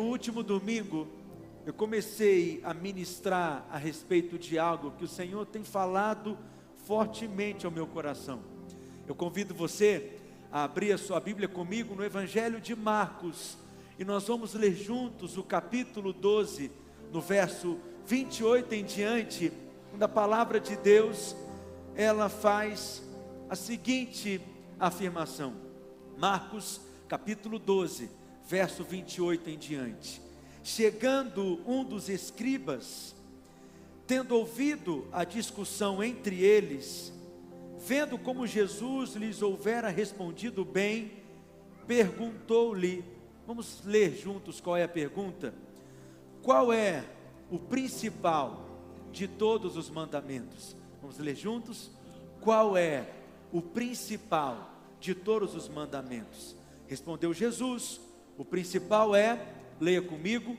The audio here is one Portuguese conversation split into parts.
No último domingo, eu comecei a ministrar a respeito de algo que o Senhor tem falado fortemente ao meu coração. Eu convido você a abrir a sua Bíblia comigo no Evangelho de Marcos e nós vamos ler juntos o capítulo 12, no verso 28 em diante, da palavra de Deus, ela faz a seguinte afirmação. Marcos, capítulo 12, verso 28 em diante. Chegando um dos escribas, tendo ouvido a discussão entre eles, vendo como Jesus lhes houvera respondido bem, perguntou-lhe: Vamos ler juntos qual é a pergunta? Qual é o principal de todos os mandamentos? Vamos ler juntos? Qual é o principal de todos os mandamentos? Respondeu Jesus: O principal é, leia comigo,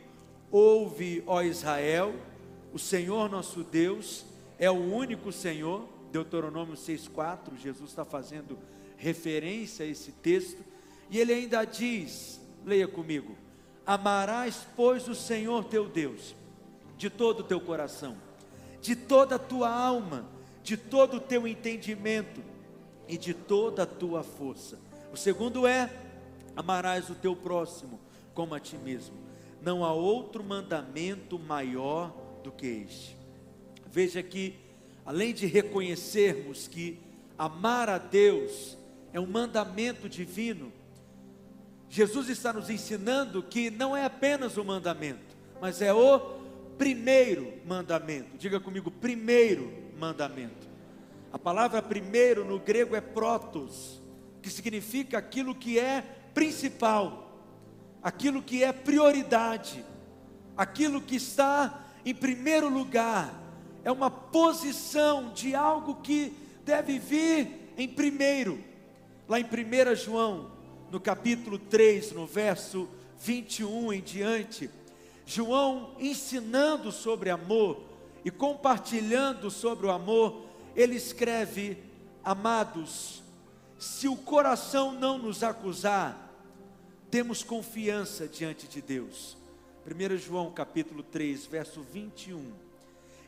ouve, ó Israel, o Senhor nosso Deus é o único Senhor. Deuteronômio 6,4, Jesus está fazendo referência a esse texto, e ele ainda diz: leia comigo, amarás, pois, o Senhor teu Deus, de todo o teu coração, de toda a tua alma, de todo o teu entendimento e de toda a tua força. O segundo é: amarás o teu próximo como a ti mesmo. Não há outro mandamento maior do que este. Veja que, além de reconhecermos que amar a Deus é um mandamento divino, Jesus está nos ensinando que não é apenas o mandamento, mas é o primeiro mandamento. Diga comigo, primeiro mandamento. A palavra primeiro no grego é protos, que significa aquilo que é principal, aquilo que é prioridade, aquilo que está em primeiro lugar. É uma posição de algo que deve vir em primeiro. Lá em 1 João, no capítulo 3, no verso 21 em diante, João ensinando sobre amor e compartilhando sobre o amor, ele escreve: Amados, se o coração não nos acusar, temos confiança diante de Deus. 1 João capítulo 3, verso 21.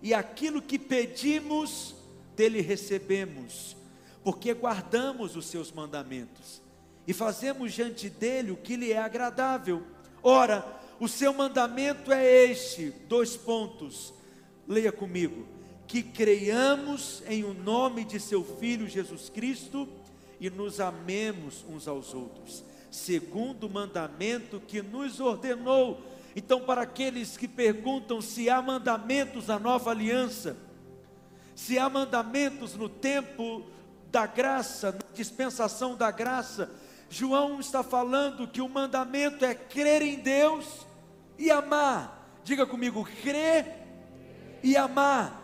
E aquilo que pedimos, dele recebemos, porque guardamos os seus mandamentos e fazemos diante dele o que lhe é agradável. Ora, o seu mandamento é este: dois pontos, leia comigo. Que creiamos em o nome de seu Filho Jesus Cristo e nos amemos uns aos outros, segundo o mandamento que nos ordenou. Então, para aqueles que perguntam se há mandamentos na nova aliança, se há mandamentos no tempo da graça, na dispensação da graça, João está falando que o mandamento é crer em Deus e amar. Diga comigo, crer e amar.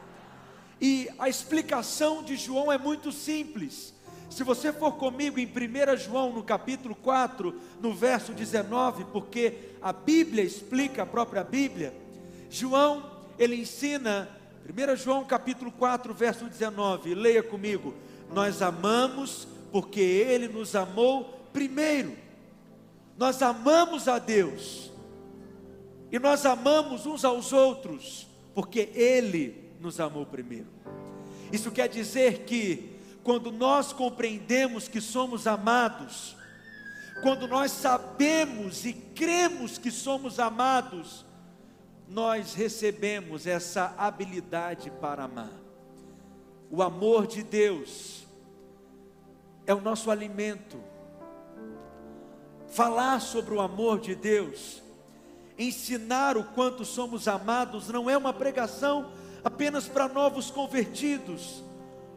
E a explicação de João é muito simples. Se você for comigo em 1 João, no capítulo 4, no verso 19, porque a Bíblia explica a própria Bíblia, João, ele ensina, 1 João capítulo 4, verso 19, leia comigo: Nós amamos porque Ele nos amou primeiro. Nós amamos a Deus e nós amamos uns aos outros, porque Ele nos amou primeiro. Isso quer dizer que, quando nós compreendemos que somos amados, quando nós sabemos e cremos que somos amados, nós recebemos essa habilidade para amar. O amor de Deus é o nosso alimento, falar sobre o amor de Deus, ensinar o quanto somos amados, não é uma pregação apenas para novos convertidos,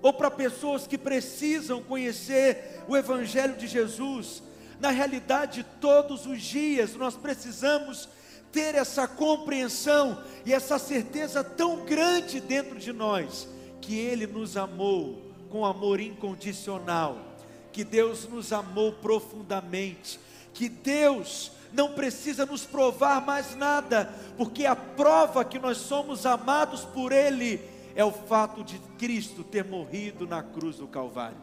ou para pessoas que precisam conhecer o Evangelho de Jesus. Na realidade, todos os dias nós precisamos ter essa compreensão e essa certeza tão grande dentro de nós, que Ele nos amou com amor incondicional, que Deus nos amou profundamente que Deus não precisa nos provar mais nada, porque a prova que nós somos amados por Ele é o fato de Cristo ter morrido na cruz do Calvário.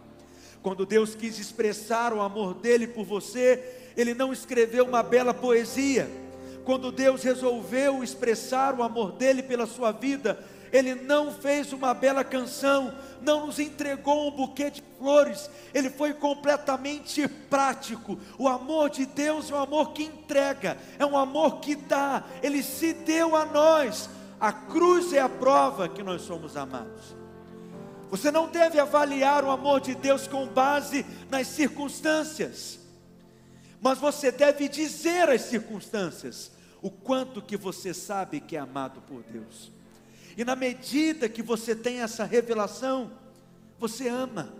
Quando Deus quis expressar o amor dele por você, Ele não escreveu uma bela poesia. Quando Deus resolveu expressar o amor dele pela sua vida, ele não fez uma bela canção, não nos entregou um buquê de flores, ele foi completamente prático. O amor de Deus é um amor que entrega, é um amor que dá, ele se deu a nós. A cruz é a prova que nós somos amados. Você não deve avaliar o amor de Deus com base nas circunstâncias, mas você deve dizer às circunstâncias o quanto que você sabe que é amado por Deus. E na medida que você tem essa revelação, você ama.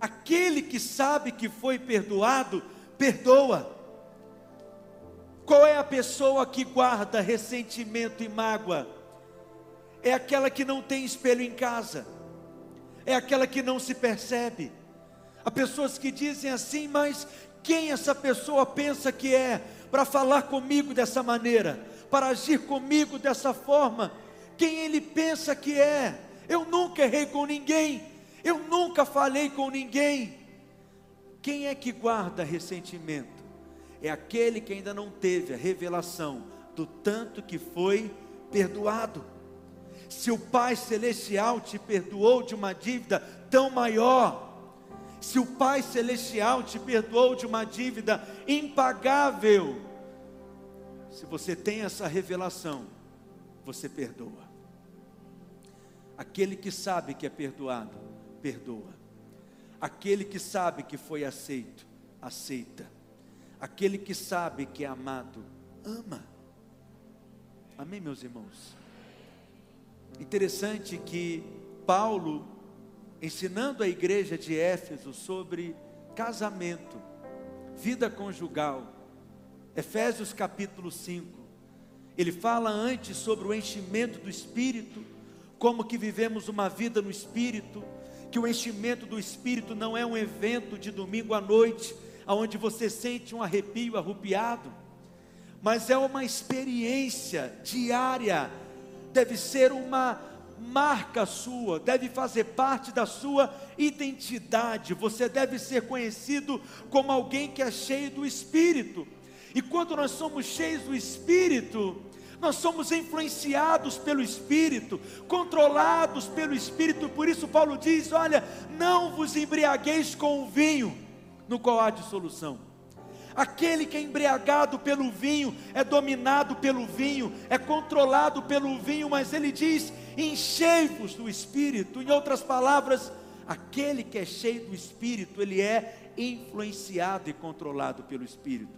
Aquele que sabe que foi perdoado, perdoa. Qual é a pessoa que guarda ressentimento e mágoa? É aquela que não tem espelho em casa, é aquela que não se percebe. Há pessoas que dizem assim, mas quem essa pessoa pensa que é para falar comigo dessa maneira, para agir comigo dessa forma? quem ele pensa que é. Eu nunca errei com ninguém, eu nunca falei com ninguém. Quem é que guarda ressentimento? É aquele que ainda não teve a revelação do tanto que foi perdoado. Se o Pai Celestial te perdoou de uma dívida tão maior, se o Pai Celestial te perdoou de uma dívida impagável, se você tem essa revelação, você perdoa. Aquele que sabe que é perdoado, perdoa. Aquele que sabe que foi aceito, aceita. Aquele que sabe que é amado, ama. Amém, meus irmãos? Interessante que Paulo, ensinando a igreja de Éfeso sobre casamento, vida conjugal, Efésios capítulo 5, ele fala antes sobre o enchimento do espírito como que vivemos uma vida no Espírito, que o enchimento do Espírito não é um evento de domingo à noite, aonde você sente um arrepio arrupiado, mas é uma experiência diária, deve ser uma marca sua, deve fazer parte da sua identidade, você deve ser conhecido como alguém que é cheio do Espírito, e quando nós somos cheios do Espírito, nós somos influenciados pelo Espírito, controlados pelo Espírito, por isso Paulo diz: Olha, não vos embriagueis com o vinho, no qual há dissolução. Aquele que é embriagado pelo vinho é dominado pelo vinho, é controlado pelo vinho, mas ele diz: enchei-vos do Espírito. Em outras palavras, aquele que é cheio do Espírito, ele é influenciado e controlado pelo Espírito.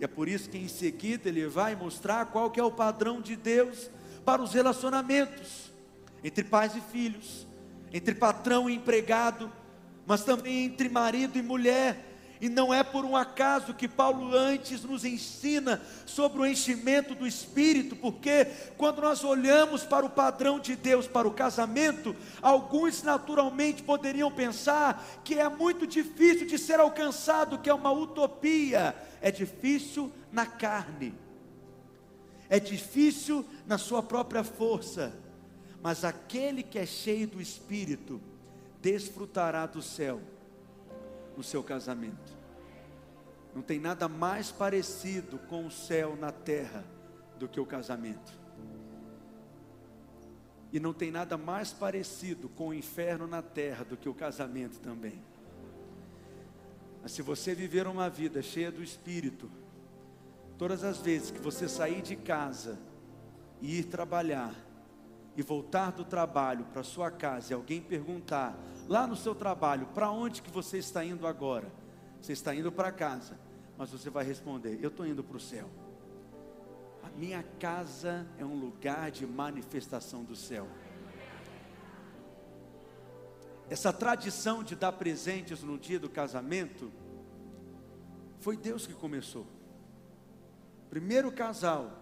E é por isso que em seguida ele vai mostrar qual que é o padrão de Deus para os relacionamentos entre pais e filhos, entre patrão e empregado, mas também entre marido e mulher. E não é por um acaso que Paulo antes nos ensina sobre o enchimento do espírito, porque quando nós olhamos para o padrão de Deus para o casamento, alguns naturalmente poderiam pensar que é muito difícil de ser alcançado, que é uma utopia. É difícil na carne, é difícil na sua própria força, mas aquele que é cheio do Espírito desfrutará do céu no seu casamento. Não tem nada mais parecido com o céu na terra do que o casamento. E não tem nada mais parecido com o inferno na terra do que o casamento também. Mas se você viver uma vida cheia do Espírito, todas as vezes que você sair de casa e ir trabalhar, e voltar do trabalho para sua casa e alguém perguntar lá no seu trabalho, para onde que você está indo agora? Você está indo para casa, mas você vai responder: eu estou indo para o céu. A minha casa é um lugar de manifestação do céu. Essa tradição de dar presentes no dia do casamento, foi Deus que começou. Primeiro casal,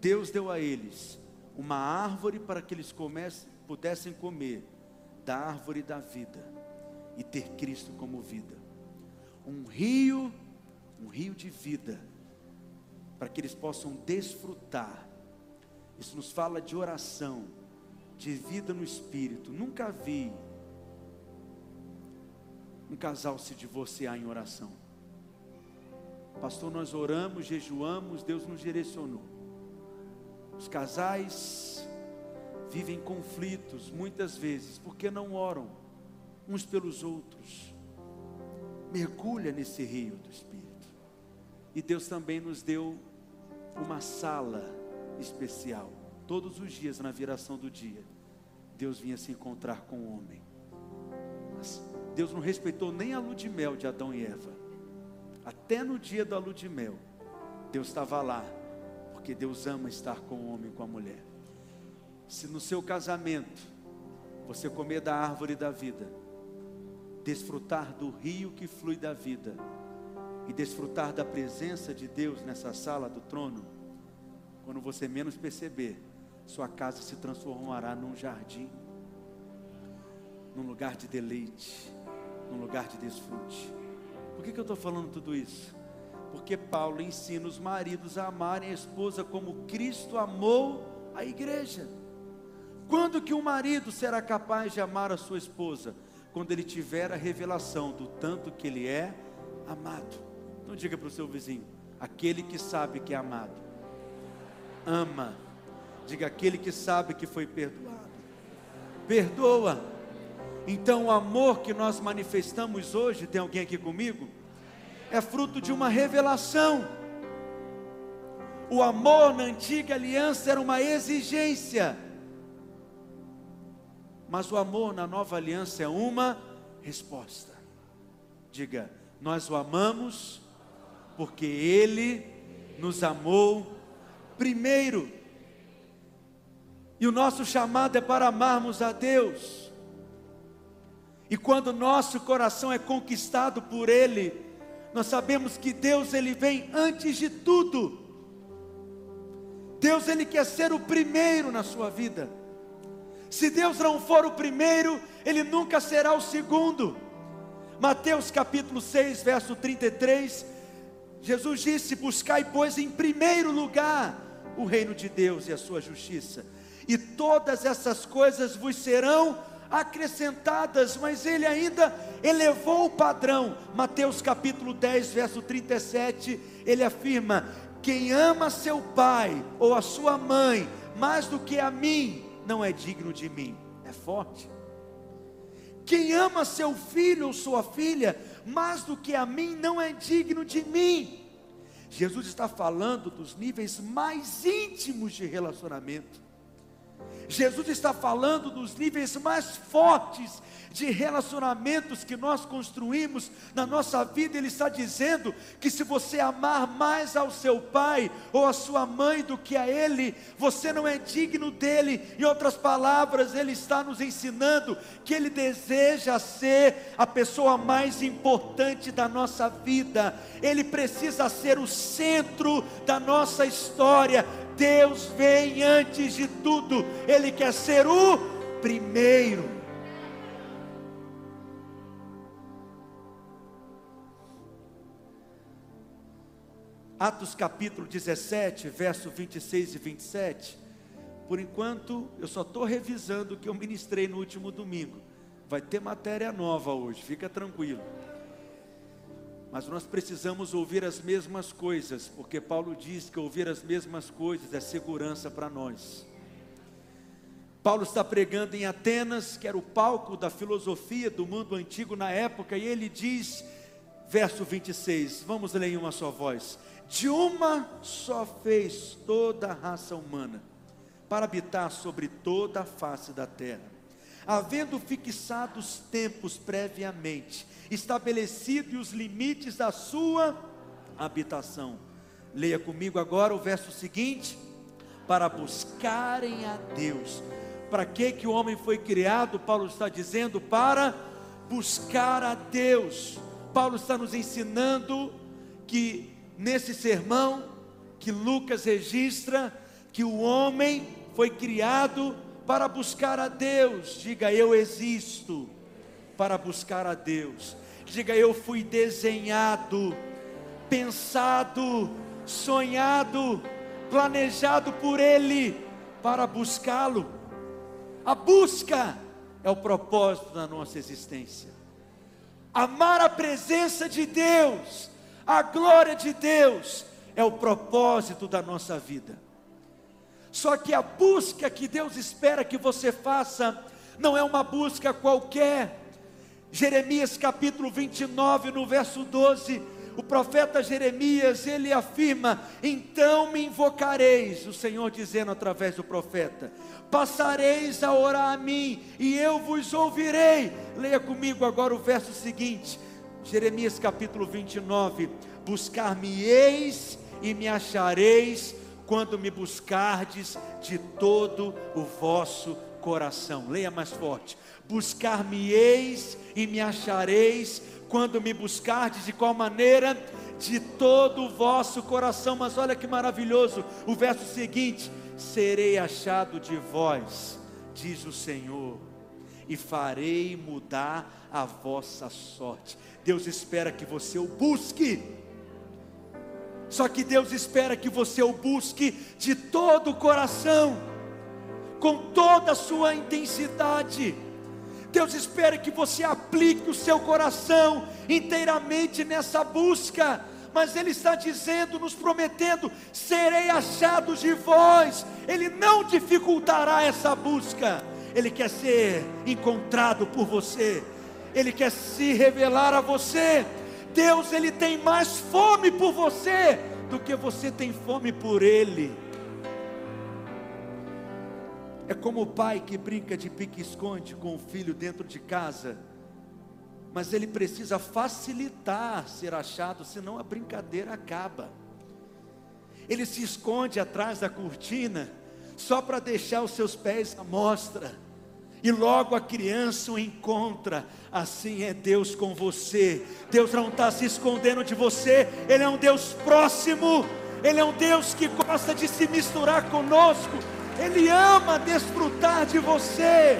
Deus deu a eles uma árvore para que eles comece, pudessem comer da árvore da vida e ter Cristo como vida. Um rio, um rio de vida, para que eles possam desfrutar. Isso nos fala de oração, de vida no espírito. Nunca vi um casal se divorciar em oração. Pastor, nós oramos, jejuamos, Deus nos direcionou. Os casais vivem conflitos muitas vezes porque não oram uns pelos outros. Mergulha nesse rio do Espírito. E Deus também nos deu uma sala especial. Todos os dias, na viração do dia, Deus vinha se encontrar com o homem. Mas Deus não respeitou nem a lua de mel de Adão e Eva. Até no dia da lua de mel, Deus estava lá, porque Deus ama estar com o homem e com a mulher. Se no seu casamento você comer da árvore da vida, desfrutar do rio que flui da vida e desfrutar da presença de Deus nessa sala do trono, quando você menos perceber, sua casa se transformará num jardim, num lugar de deleite, num lugar de desfrute. Por que, que eu estou falando tudo isso? Porque Paulo ensina os maridos a amarem a esposa como Cristo amou a igreja. Quando que um marido será capaz de amar a sua esposa? Quando ele tiver a revelação do tanto que ele é amado. Então diga para o seu vizinho: aquele que sabe que é amado, ama. Diga aquele que sabe que foi perdoado. Perdoa. Então o amor que nós manifestamos hoje, tem alguém aqui comigo? É fruto de uma revelação. O amor na antiga aliança era uma exigência mas o amor na nova aliança é uma resposta. Diga, nós o amamos porque ele nos amou primeiro. E o nosso chamado é para amarmos a Deus. E quando nosso coração é conquistado por ele, nós sabemos que Deus ele vem antes de tudo. Deus ele quer ser o primeiro na sua vida. Se Deus não for o primeiro, Ele nunca será o segundo. Mateus capítulo 6, verso 33, Jesus disse: Buscai, pois, em primeiro lugar o reino de Deus e a sua justiça, e todas essas coisas vos serão acrescentadas, mas ele ainda elevou o padrão. Mateus capítulo 10, verso 37, ele afirma: Quem ama seu pai ou a sua mãe mais do que a mim, não é digno de mim. É forte. Quem ama seu filho ou sua filha mais do que a mim não é digno de mim. Jesus está falando dos níveis mais íntimos de relacionamento. Jesus está falando dos níveis mais fortes de relacionamentos que nós construímos na nossa vida. Ele está dizendo que se você amar mais ao seu pai ou a sua mãe do que a ele, você não é digno dele. Em outras palavras, ele está nos ensinando que ele deseja ser a pessoa mais importante da nossa vida. Ele precisa ser o centro da nossa história Deus vem antes de tudo, Ele quer ser o primeiro. Atos capítulo 17, verso 26 e 27. Por enquanto, eu só estou revisando o que eu ministrei no último domingo. Vai ter matéria nova hoje, fica tranquilo. Mas nós precisamos ouvir as mesmas coisas, porque Paulo diz que ouvir as mesmas coisas é segurança para nós. Paulo está pregando em Atenas, que era o palco da filosofia do mundo antigo na época, e ele diz, verso 26, vamos ler em uma só voz: De uma só fez toda a raça humana, para habitar sobre toda a face da terra havendo fixado os tempos previamente, estabelecido os limites da sua habitação. Leia comigo agora o verso seguinte: para buscarem a Deus. Para que que o homem foi criado? Paulo está dizendo para buscar a Deus. Paulo está nos ensinando que nesse sermão que Lucas registra que o homem foi criado para buscar a Deus. Diga, eu existo para buscar a Deus. Diga, eu fui desenhado, pensado, sonhado, planejado por Ele para buscá-lo. A busca é o propósito da nossa existência. Amar a presença de Deus, A glória de Deus é o propósito da nossa vida. Só que a busca que Deus espera que você faça não é uma busca qualquer. Jeremias capítulo 29, no verso 12, o profeta Jeremias, ele afirma: Então me invocareis, o Senhor dizendo através do profeta, passareis a orar a mim, e eu vos ouvirei. Leia comigo agora o verso seguinte, Jeremias capítulo 29: Buscar-me-eis e me achareis, quando me buscardes de todo o vosso coração. Leia mais forte: Buscar-me-eis e me achareis, quando me buscardes, de qual maneira? De todo o vosso coração. Mas olha que maravilhoso, o verso seguinte: serei achado de vós, diz o Senhor, e farei mudar a vossa sorte. Deus espera que você o busque. Só que Deus espera que você o busque de todo o coração, com toda a sua intensidade. Deus espera que você aplique o seu coração inteiramente nessa busca. Mas Ele está dizendo, nos prometendo: serei achado de vós. Ele não dificultará essa busca. Ele quer ser encontrado por você. Ele quer se revelar a você. Deus, Ele tem mais fome por você do que você tem fome por Ele. É como o pai que brinca de pique-esconde com o filho dentro de casa, mas ele precisa facilitar ser achado, senão a brincadeira acaba. Ele se esconde atrás da cortina, só para deixar os seus pés à mostra, e logo a criança o encontra. Assim é Deus com você. Deus não está se escondendo de você, Ele é um Deus próximo, Ele é um Deus que gosta de se misturar conosco. Ele ama desfrutar de você.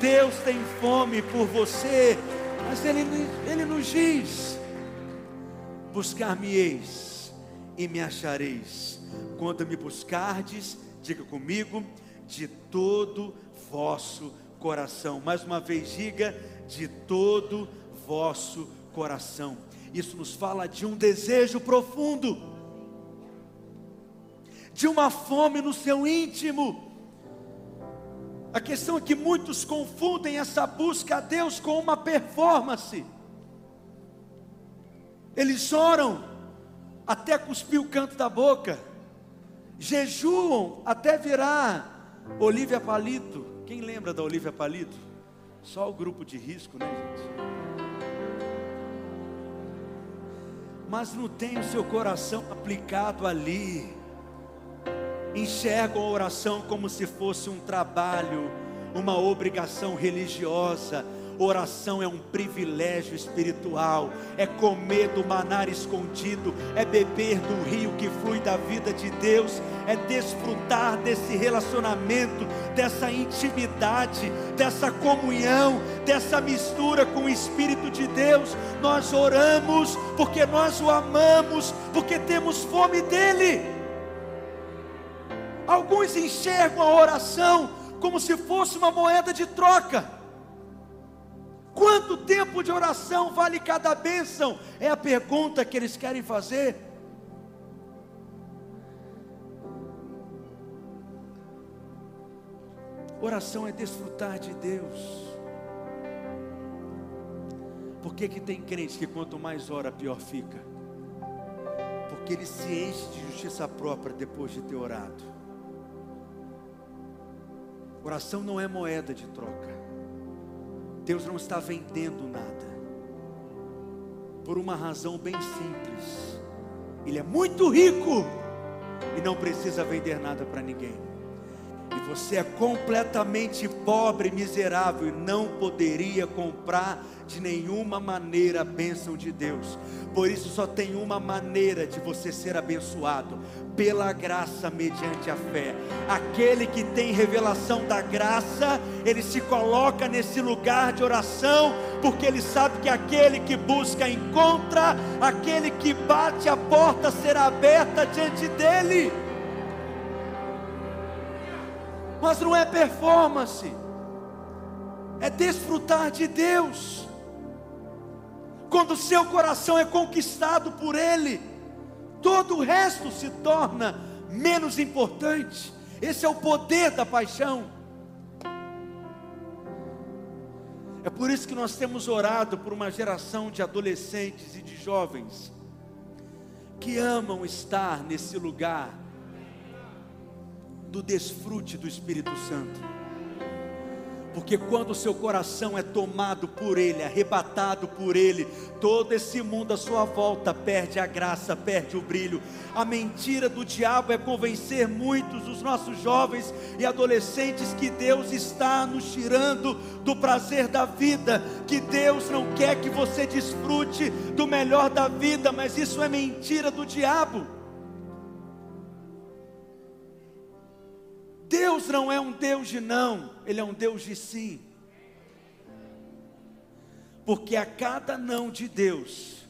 Deus tem fome por você, mas Ele, Ele nos diz: Buscar-me-eis e me achareis, quando me buscardes, diga comigo, de todo vosso coração. Mais uma vez, diga, de todo vosso coração. Isso nos fala de um desejo profundo de uma fome no seu íntimo. A questão é que muitos confundem essa busca a Deus com uma performance. Eles oram até cuspir o canto da boca, jejuam até virar Olívia Palito. Quem lembra da Olívia Palito? Só o grupo de risco, né, gente? Mas não tem o seu coração aplicado ali enxergam a oração como se fosse um trabalho, uma obrigação religiosa. Oração é um privilégio espiritual, é comer do manar escondido, é beber do rio que flui da vida de Deus, é desfrutar desse relacionamento, dessa intimidade, dessa comunhão, dessa mistura com o Espírito de Deus. Nós oramos porque nós o amamos, porque temos fome dEle. Alguns enxergam a oração como se fosse uma moeda de troca. Quanto tempo de oração vale cada bênção? É a pergunta que eles querem fazer. Oração é desfrutar de Deus. Por que, que tem crentes que quanto mais ora, pior fica? Porque ele se enche de justiça própria depois de ter orado. Oração não é moeda de troca. Deus não está vendendo nada. Por uma razão bem simples. Ele é muito rico e não precisa vender nada para ninguém. E você é completamente pobre, miserável e não poderia comprar de nenhuma maneira a bênção de Deus. Por isso só tem uma maneira de você ser abençoado, pela graça mediante a fé. Aquele que tem revelação da graça, ele se coloca nesse lugar de oração, porque ele sabe que aquele que busca encontra, aquele que bate a porta será aberta diante dele. Mas não é performance, é desfrutar de Deus. Quando o seu coração é conquistado por Ele, todo o resto se torna menos importante. Esse é o poder da paixão. É por isso que nós temos orado por uma geração de adolescentes e de jovens que amam estar nesse lugar do desfrute do Espírito Santo porque quando o seu coração é tomado por Ele, arrebatado por Ele, todo esse mundo à sua volta perde a graça, perde o brilho. A mentira do diabo é convencer muitos dos nossos jovens e adolescentes que Deus está nos tirando do prazer da vida, que Deus não quer que você desfrute do melhor da vida, mas isso é mentira do diabo. Deus não é um Deus de não, Ele é um Deus de sim. Porque a cada não de Deus,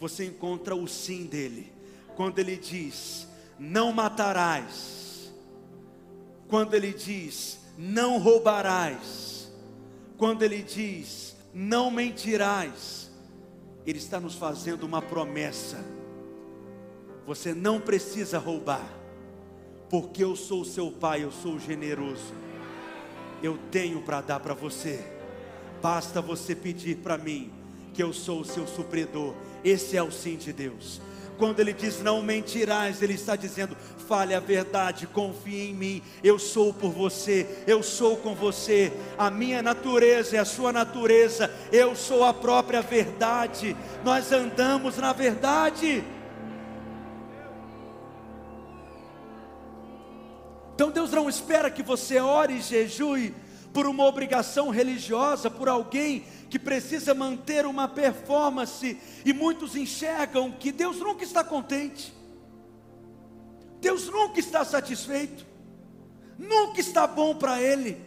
você encontra o sim dele. Quando ele diz: Não matarás. Quando ele diz: Não roubarás. Quando ele diz: Não mentirás. Ele está nos fazendo uma promessa. Você não precisa roubar porque eu sou seu pai, eu sou generoso. Eu tenho para dar para você. Basta você pedir para mim, que eu sou o seu supridor. Esse é o sim de Deus. Quando ele diz não mentirás, ele está dizendo: fale a verdade, confie em mim. Eu sou por você, eu sou com você. A minha natureza é a sua natureza. Eu sou a própria verdade. Nós andamos na verdade. Então Deus não espera que você ore e jejue por uma obrigação religiosa, por alguém que precisa manter uma performance, e muitos enxergam que Deus nunca está contente, Deus nunca está satisfeito, nunca está bom para Ele.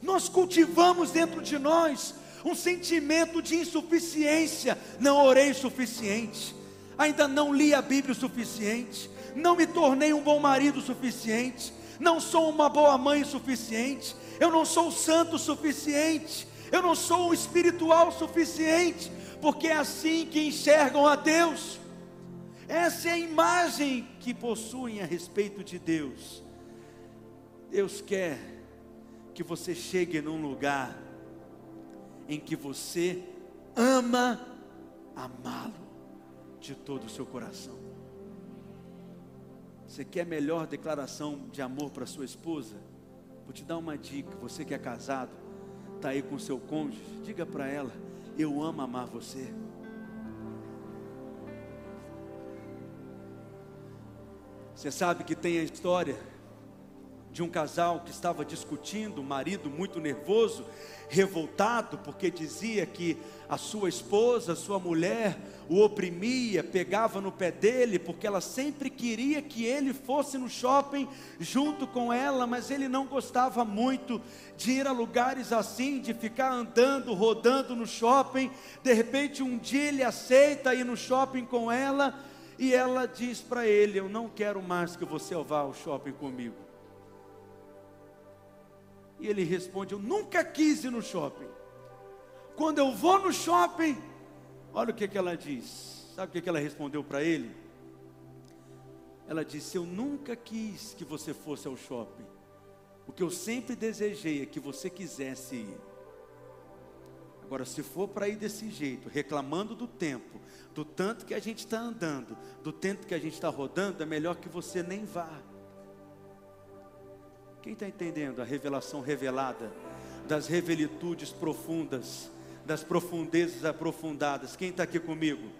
Nós cultivamos dentro de nós um sentimento de insuficiência, não orei o suficiente, ainda não li a Bíblia o suficiente, não me tornei um bom marido suficiente, não sou uma boa mãe suficiente, eu não sou santo suficiente, eu não sou um espiritual suficiente, porque é assim que enxergam a Deus. Essa é a imagem que possuem a respeito de Deus. Deus quer que você chegue num lugar em que você ama amá-lo de todo o seu coração. Você quer melhor declaração de amor para sua esposa? Vou te dar uma dica. Você que é casado, está aí com seu cônjuge, diga para ela: Eu amo amar você. Você sabe que tem a história de um casal que estava discutindo, o marido muito nervoso, revoltado, porque dizia que a sua esposa, a sua mulher, o oprimia, pegava no pé dele, porque ela sempre queria que ele fosse no shopping junto com ela, mas ele não gostava muito de ir a lugares assim, de ficar andando, rodando no shopping. De repente, um dia ele aceita ir no shopping com ela. E ela diz para ele: Eu não quero mais que você vá ao shopping comigo. E ele responde: Eu nunca quis ir no shopping. Quando eu vou no shopping, olha o que, que ela diz. Sabe o que, que ela respondeu para ele? Ela disse: Eu nunca quis que você fosse ao shopping. O que eu sempre desejei é que você quisesse ir. Agora, se for para ir desse jeito, reclamando do tempo, do tanto que a gente está andando, do tempo que a gente está rodando, é melhor que você nem vá. Quem está entendendo a revelação revelada das revelitudes profundas, das profundezas aprofundadas? Quem está aqui comigo?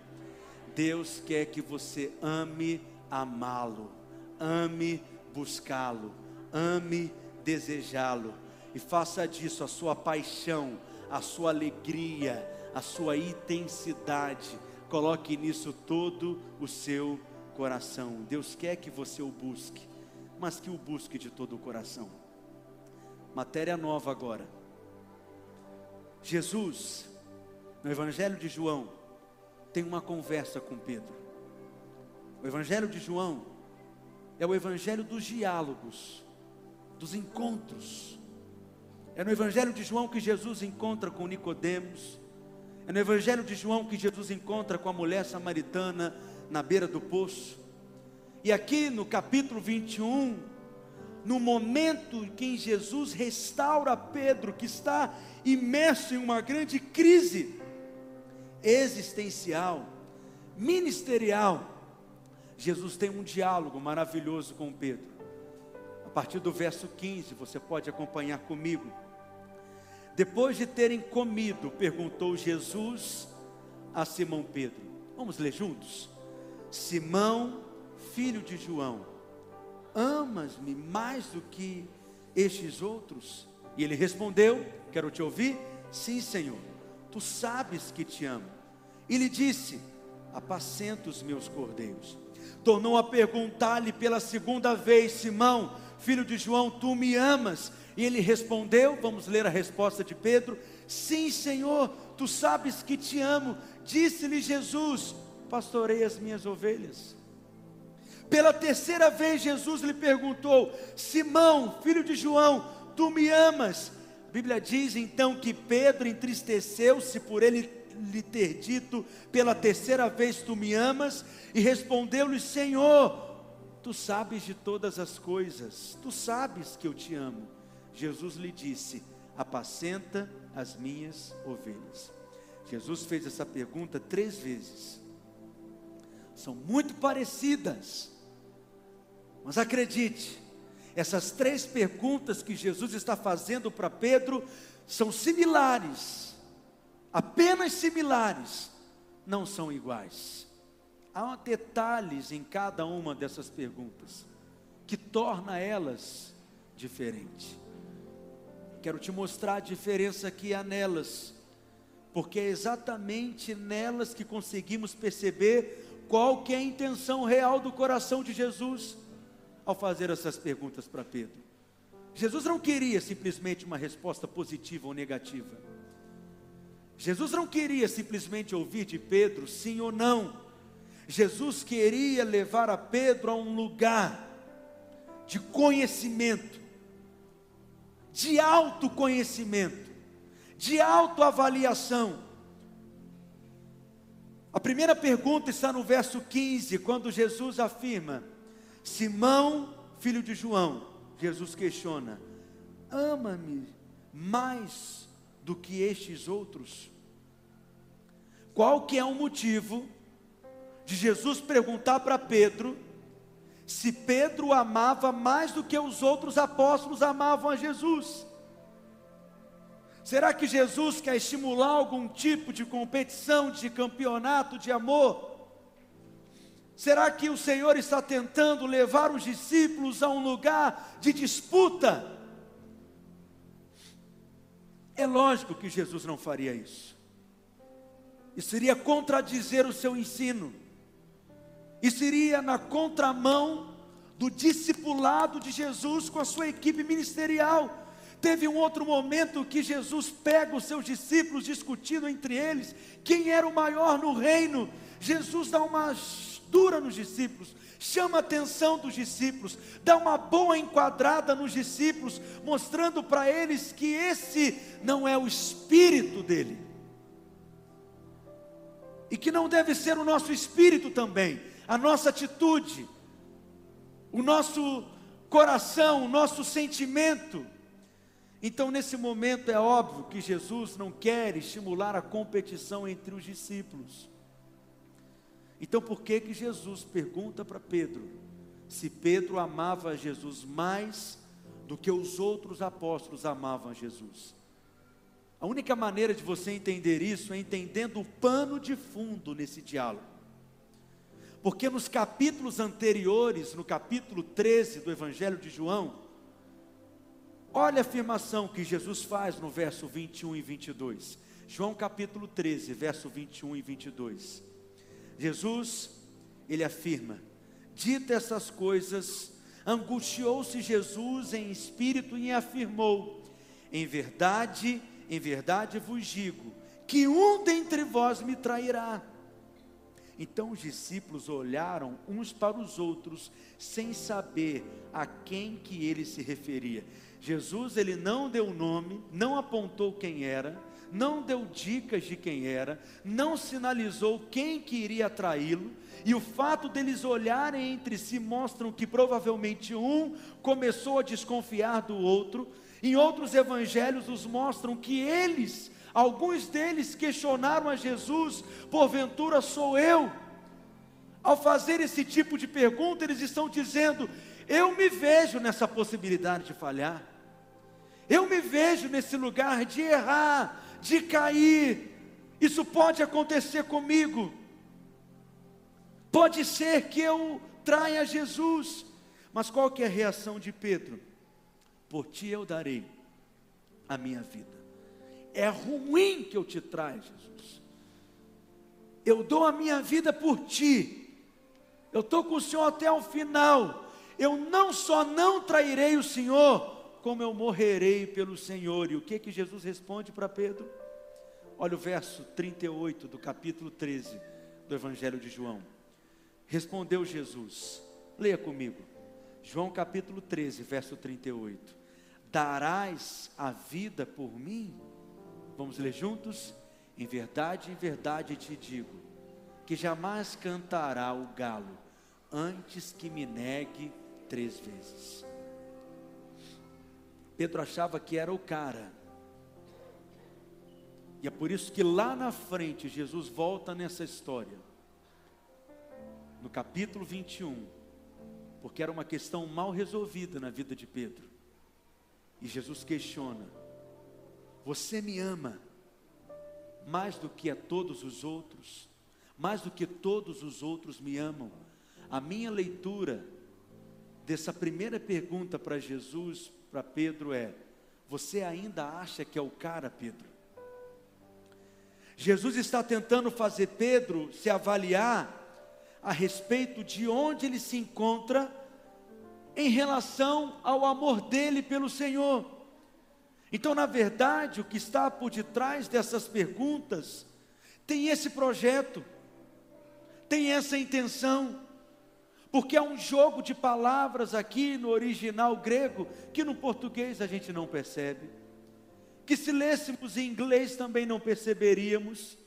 Deus quer que você ame amá-lo, ame buscá-lo, ame desejá-lo e faça disso a sua paixão, a sua alegria, a sua intensidade. Coloque nisso todo o seu coração. Deus quer que você o busque mas que o busque de todo o coração. Matéria nova agora. Jesus, no Evangelho de João, tem uma conversa com Pedro. O Evangelho de João é o Evangelho dos diálogos, dos encontros. É no Evangelho de João que Jesus encontra com Nicodemos. É no Evangelho de João que Jesus encontra com a mulher samaritana na beira do poço. E aqui no capítulo 21, no momento em que Jesus restaura Pedro, que está imerso em uma grande crise existencial, ministerial, Jesus tem um diálogo maravilhoso com Pedro. A partir do verso 15, você pode acompanhar comigo. Depois de terem comido, perguntou Jesus a Simão Pedro. Vamos ler juntos? Simão, filho de João, amas-me mais do que estes outros? E ele respondeu: Quero te ouvir. Sim, Senhor, tu sabes que te amo. E lhe disse: Apacenta os meus cordeiros. Tornou a perguntar-lhe pela segunda vez: Simão, filho de João, tu me amas? E ele respondeu: Vamos ler a resposta de Pedro: Sim, Senhor, tu sabes que te amo. Disse-lhe Jesus: Pastorei as minhas ovelhas. Pela terceira vez, Jesus lhe perguntou: Simão, filho de João, tu me amas? A Bíblia diz então que Pedro entristeceu-se por ele lhe ter dito pela terceira vez: Tu me amas? E respondeu-lhe: Senhor, tu sabes de todas as coisas, tu sabes que eu te amo. Jesus lhe disse: Apacenta as minhas ovelhas. Jesus fez essa pergunta três vezes. São muito parecidas. Mas acredite, essas três perguntas que Jesus está fazendo para Pedro são similares, apenas similares, não são iguais. Há detalhes em cada uma dessas perguntas que torna elas diferentes. Quero te mostrar a diferença que há nelas, porque é exatamente nelas que conseguimos perceber qual que é a intenção real do coração de Jesus ao fazer essas perguntas para Pedro. Jesus não queria simplesmente uma resposta positiva ou negativa. Jesus não queria simplesmente ouvir de Pedro sim ou não. Jesus queria levar a Pedro a um lugar de conhecimento, de autoconhecimento, de autoavaliação. A primeira pergunta está no verso 15, quando Jesus afirma: Simão, filho de João, Jesus questiona: Ama-me mais do que estes outros? Qual que é o motivo de Jesus perguntar para Pedro se Pedro amava mais do que os outros apóstolos amavam a Jesus? Será que Jesus quer estimular algum tipo de competição, de campeonato de amor? Será que o Senhor está tentando levar os discípulos a um lugar de disputa? É lógico que Jesus não faria isso. Isso iria contradizer o seu ensino. Isso iria na contramão do discipulado de Jesus com a sua equipe ministerial. Teve um outro momento que Jesus pega os seus discípulos discutindo entre eles quem era o maior no reino. Jesus dá uma dura nos discípulos, chama a atenção dos discípulos, dá uma boa enquadrada nos discípulos, mostrando para eles que esse não é o espírito dele. E que não deve ser o nosso espírito também, a nossa atitude, o nosso coração, o nosso sentimento. Então, nesse momento, é óbvio que Jesus não quer estimular a competição entre os discípulos. Então por que que Jesus pergunta para Pedro se Pedro amava Jesus mais do que os outros apóstolos amavam Jesus? A única maneira de você entender isso é entendendo o pano de fundo nesse diálogo. Porque nos capítulos anteriores, no capítulo 13 do Evangelho de João, olha a afirmação que Jesus faz no verso 21 e 22. João capítulo 13, verso 21 e 22. Jesus, ele afirma: dita essas coisas, angustiou-se Jesus em espírito e afirmou: Em verdade, em verdade vos digo, que um dentre vós me trairá. Então os discípulos olharam uns para os outros, sem saber a quem que ele se referia. Jesus ele não deu nome, não apontou quem era, não deu dicas de quem era, não sinalizou quem que iria traí-lo, e o fato deles olharem entre si mostram que provavelmente um começou a desconfiar do outro. Em outros evangelhos nos mostram que eles, alguns deles questionaram a Jesus: porventura sou eu? Ao fazer esse tipo de pergunta, eles estão dizendo: eu me vejo nessa possibilidade de falhar. Eu me vejo nesse lugar de errar, de cair. Isso pode acontecer comigo. Pode ser que eu traia Jesus. Mas qual que é a reação de Pedro? Por ti eu darei a minha vida. É ruim que eu te traia, Jesus. Eu dou a minha vida por ti. Eu estou com o Senhor até o final. Eu não só não trairei o Senhor, como eu morrerei pelo Senhor. E o que que Jesus responde para Pedro? Olha o verso 38 do capítulo 13 do Evangelho de João. Respondeu Jesus, leia comigo, João capítulo 13, verso 38. Darás a vida por mim? Vamos ler juntos? Em verdade, em verdade te digo, que jamais cantará o galo antes que me negue três vezes. Pedro achava que era o cara. E é por isso que lá na frente Jesus volta nessa história. No capítulo 21, porque era uma questão mal resolvida na vida de Pedro. E Jesus questiona: Você me ama mais do que a todos os outros? Mais do que todos os outros me amam? A minha leitura dessa primeira pergunta para Jesus para Pedro é: Você ainda acha que é o cara, Pedro? Jesus está tentando fazer Pedro se avaliar a respeito de onde ele se encontra em relação ao amor dele pelo Senhor. Então, na verdade, o que está por detrás dessas perguntas tem esse projeto, tem essa intenção porque é um jogo de palavras aqui no original grego que no português a gente não percebe, que se lêssemos em inglês também não perceberíamos,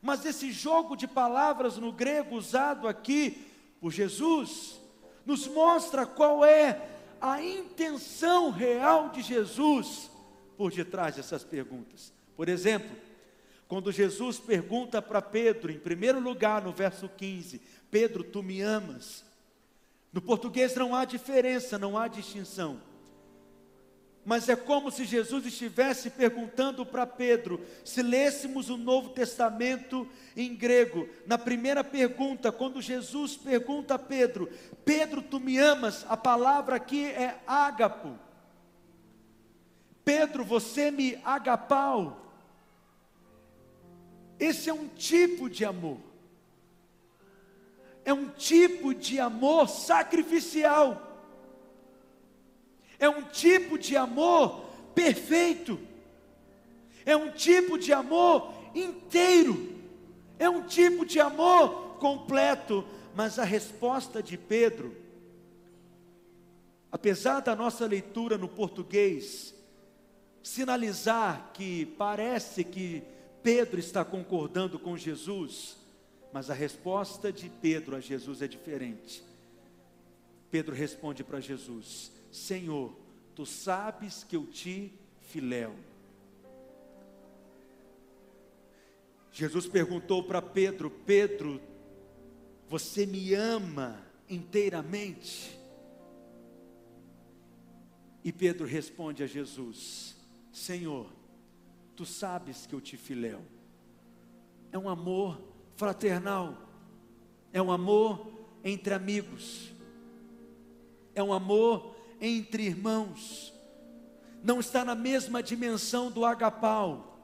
mas esse jogo de palavras no grego usado aqui por Jesus nos mostra qual é a intenção real de Jesus por detrás dessas perguntas. Por exemplo, quando Jesus pergunta para Pedro, em primeiro lugar, no verso 15: Pedro, tu me amas? No português não há diferença, não há distinção. Mas é como se Jesus estivesse perguntando para Pedro, se lêssemos o Novo Testamento em grego, na primeira pergunta, quando Jesus pergunta a Pedro: Pedro, tu me amas? A palavra aqui é ágapo. Pedro, você me agapau. Esse é um tipo de amor é um tipo de amor sacrificial, é um tipo de amor perfeito, é um tipo de amor inteiro, é um tipo de amor completo. Mas a resposta de Pedro, apesar da nossa leitura no português sinalizar que parece que Pedro está concordando com Jesus, mas a resposta de Pedro a Jesus é diferente. Pedro responde para Jesus: Senhor, tu sabes que eu te filéu. Jesus perguntou para Pedro: Pedro, você me ama inteiramente? E Pedro responde a Jesus: Senhor, tu sabes que eu te filéu. É um amor fraternal, é um amor entre amigos, é um amor entre irmãos, não está na mesma dimensão do agapau,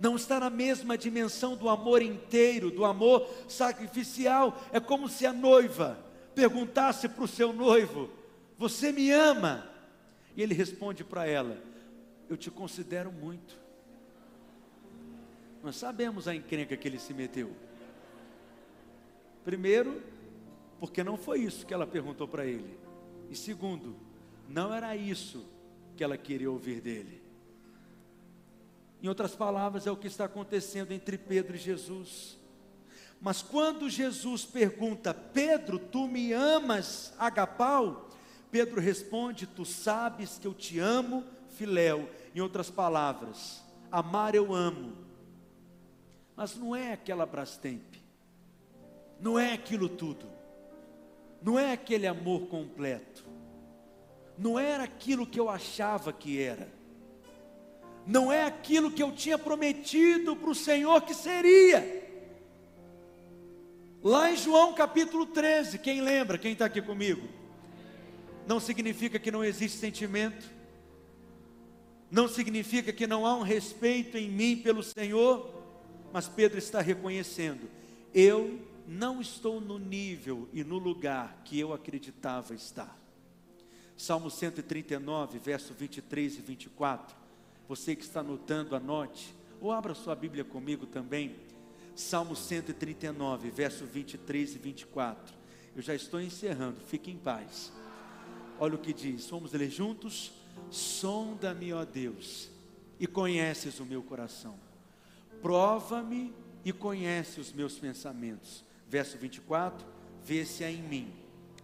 não está na mesma dimensão do amor inteiro, do amor sacrificial. É como se a noiva perguntasse para o seu noivo: Você me ama? E ele responde para ela: Eu te considero muito. Nós sabemos a encrenca que ele se meteu. Primeiro, porque não foi isso que ela perguntou para ele. E segundo, não era isso que ela queria ouvir dele. Em outras palavras, é o que está acontecendo entre Pedro e Jesus. Mas quando Jesus pergunta, Pedro, tu me amas, agapau? Pedro responde, tu sabes que eu te amo, filéu. Em outras palavras, amar eu amo. Mas não é aquela Brastemp. Não é aquilo tudo. Não é aquele amor completo. Não era aquilo que eu achava que era. Não é aquilo que eu tinha prometido para o Senhor que seria. Lá em João capítulo 13, quem lembra? Quem está aqui comigo? Não significa que não existe sentimento, não significa que não há um respeito em mim pelo Senhor, mas Pedro está reconhecendo: eu não estou no nível e no lugar que eu acreditava estar. Salmo 139, verso 23 e 24. Você que está anotando, anote, ou abra sua Bíblia comigo também. Salmo 139, verso 23 e 24. Eu já estou encerrando, fique em paz. Olha o que diz, vamos ler juntos? Sonda-me, ó Deus, e conheces o meu coração. Prova-me e conhece os meus pensamentos. Verso 24: Vê se há em mim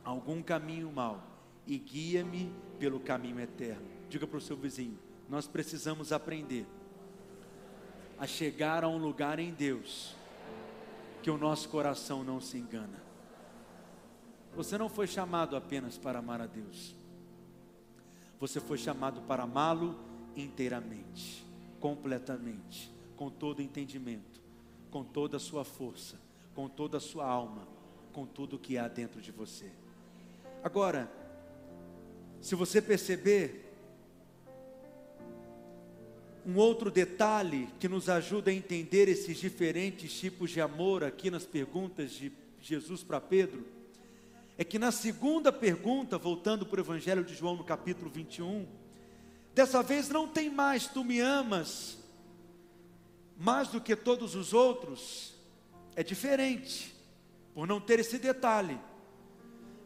algum caminho mau e guia-me pelo caminho eterno. Diga para o seu vizinho: Nós precisamos aprender a chegar a um lugar em Deus que o nosso coração não se engana. Você não foi chamado apenas para amar a Deus. Você foi chamado para amá-lo inteiramente, completamente, com todo entendimento, com toda a sua força, com toda a sua alma, com tudo que há dentro de você. Agora, se você perceber, um outro detalhe que nos ajuda a entender esses diferentes tipos de amor aqui nas perguntas de Jesus para Pedro, é que na segunda pergunta, voltando para o Evangelho de João no capítulo 21, dessa vez não tem mais, tu me amas mais do que todos os outros, é diferente, por não ter esse detalhe,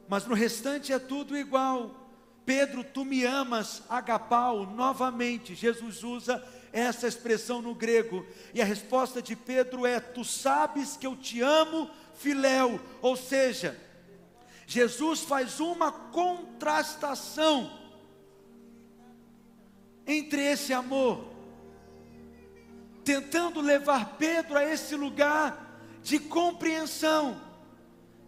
mas no restante é tudo igual. Pedro, tu me amas, agapau, novamente, Jesus usa essa expressão no grego, e a resposta de Pedro é: Tu sabes que eu te amo, filéu, ou seja, Jesus faz uma contrastação entre esse amor, tentando levar Pedro a esse lugar de compreensão.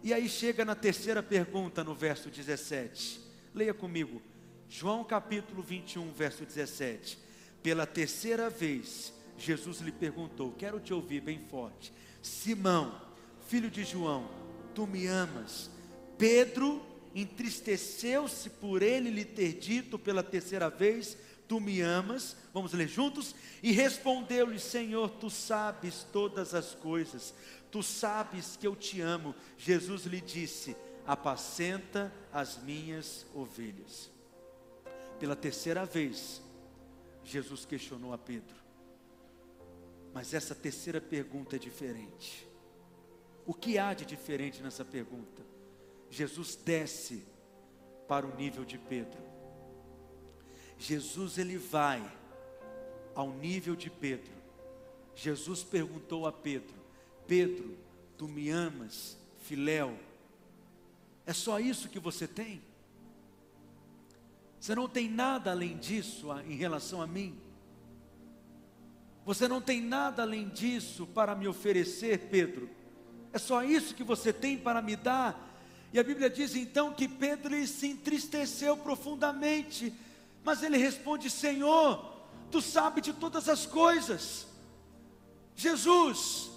E aí chega na terceira pergunta, no verso 17. Leia comigo, João capítulo 21, verso 17. Pela terceira vez, Jesus lhe perguntou: Quero te ouvir bem forte. Simão, filho de João, tu me amas? Pedro entristeceu-se por ele lhe ter dito pela terceira vez: Tu me amas? Vamos ler juntos? E respondeu-lhe: Senhor, tu sabes todas as coisas, tu sabes que eu te amo. Jesus lhe disse: apacenta as minhas ovelhas. Pela terceira vez, Jesus questionou a Pedro. Mas essa terceira pergunta é diferente. O que há de diferente nessa pergunta? Jesus desce para o nível de Pedro. Jesus ele vai ao nível de Pedro. Jesus perguntou a Pedro: Pedro, tu me amas, filéu? É só isso que você tem? Você não tem nada além disso em relação a mim? Você não tem nada além disso para me oferecer, Pedro? É só isso que você tem para me dar? E a Bíblia diz então que Pedro se entristeceu profundamente, mas ele responde: Senhor, tu sabes de todas as coisas. Jesus,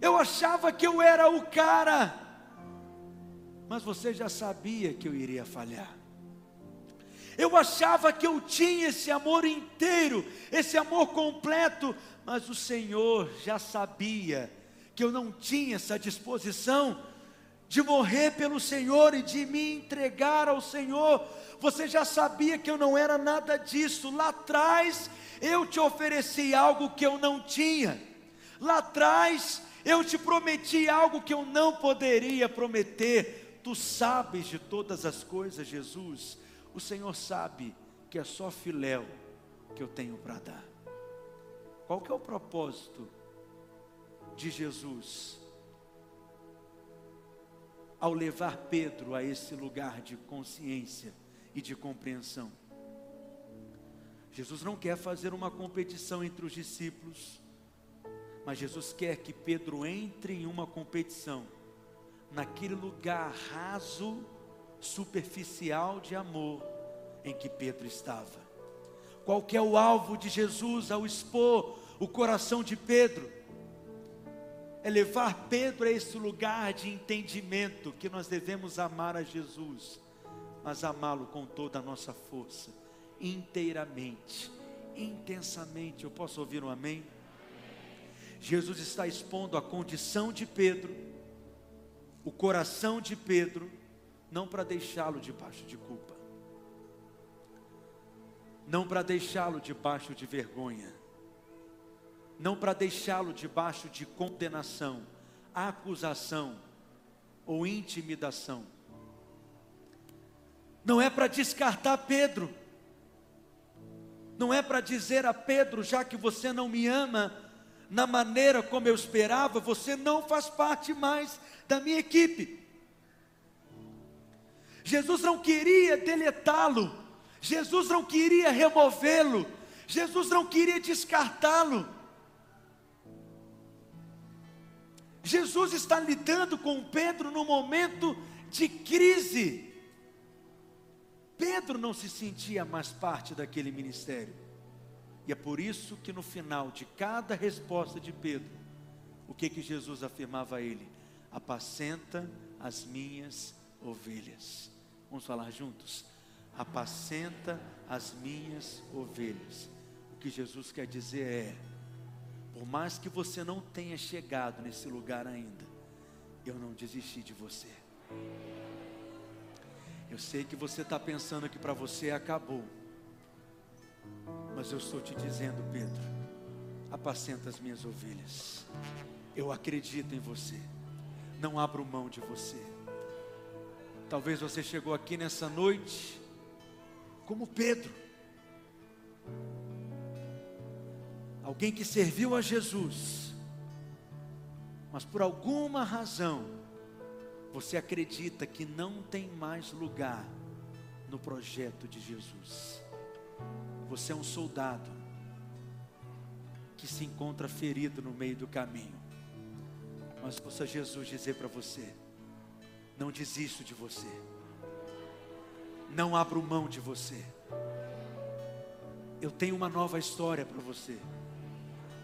eu achava que eu era o cara, mas você já sabia que eu iria falhar. Eu achava que eu tinha esse amor inteiro, esse amor completo, mas o Senhor já sabia que eu não tinha essa disposição de morrer pelo Senhor e de me entregar ao Senhor. Você já sabia que eu não era nada disso. Lá atrás eu te ofereci algo que eu não tinha. Lá atrás eu te prometi algo que eu não poderia prometer. Tu sabes de todas as coisas, Jesus. O Senhor sabe que é só filéu que eu tenho para dar. Qual que é o propósito de Jesus ao levar Pedro a esse lugar de consciência e de compreensão? Jesus não quer fazer uma competição entre os discípulos, mas Jesus quer que Pedro entre em uma competição, naquele lugar raso, superficial de amor em que Pedro estava. Qual que é o alvo de Jesus ao expor o coração de Pedro? É levar Pedro a esse lugar de entendimento que nós devemos amar a Jesus, mas amá-lo com toda a nossa força, inteiramente, intensamente. Eu posso ouvir um amém? Jesus está expondo a condição de Pedro, o coração de Pedro, não para deixá-lo debaixo de culpa, não para deixá-lo debaixo de vergonha, não para deixá-lo debaixo de condenação, acusação ou intimidação. Não é para descartar Pedro, não é para dizer a Pedro, já que você não me ama na maneira como eu esperava, você não faz parte mais da minha equipe. Jesus não queria deletá-lo, Jesus não queria removê-lo, Jesus não queria descartá-lo. Jesus está lidando com Pedro no momento de crise. Pedro não se sentia mais parte daquele ministério. E é por isso que no final de cada resposta de Pedro, o que que Jesus afirmava a ele? Apacenta as minhas ovelhas. Vamos falar juntos? Apacenta as minhas ovelhas. O que Jesus quer dizer é: por mais que você não tenha chegado nesse lugar ainda, eu não desisti de você. Eu sei que você está pensando que para você acabou, mas eu estou te dizendo, Pedro, apacenta as minhas ovelhas. Eu acredito em você, não abro mão de você. Talvez você chegou aqui nessa noite como Pedro, alguém que serviu a Jesus, mas por alguma razão você acredita que não tem mais lugar no projeto de Jesus. Você é um soldado que se encontra ferido no meio do caminho. Mas ouça Jesus dizer para você: não desisto de você, não abro mão de você. Eu tenho uma nova história para você,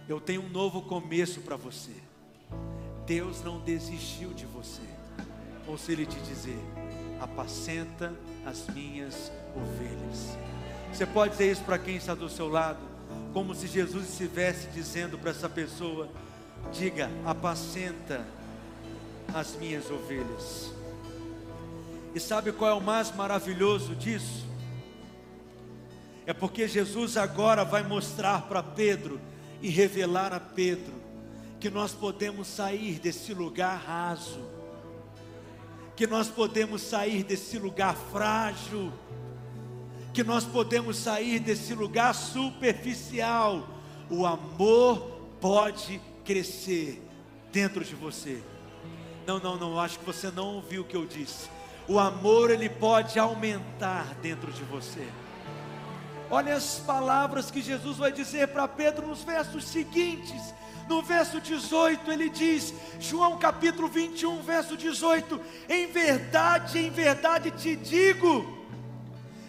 eu tenho um novo começo para você. Deus não desistiu de você, ou se Ele te dizer: apacenta as minhas ovelhas. Você pode dizer isso para quem está do seu lado, como se Jesus estivesse dizendo para essa pessoa: diga, apacenta as minhas ovelhas. E sabe qual é o mais maravilhoso disso? É porque Jesus agora vai mostrar para Pedro e revelar a Pedro que nós podemos sair desse lugar raso, que nós podemos sair desse lugar frágil, que nós podemos sair desse lugar superficial. O amor pode crescer dentro de você. Não, não, não, acho que você não ouviu o que eu disse o amor ele pode aumentar dentro de você. Olha as palavras que Jesus vai dizer para Pedro nos versos seguintes. No verso 18 ele diz, João capítulo 21, verso 18: Em verdade, em verdade te digo,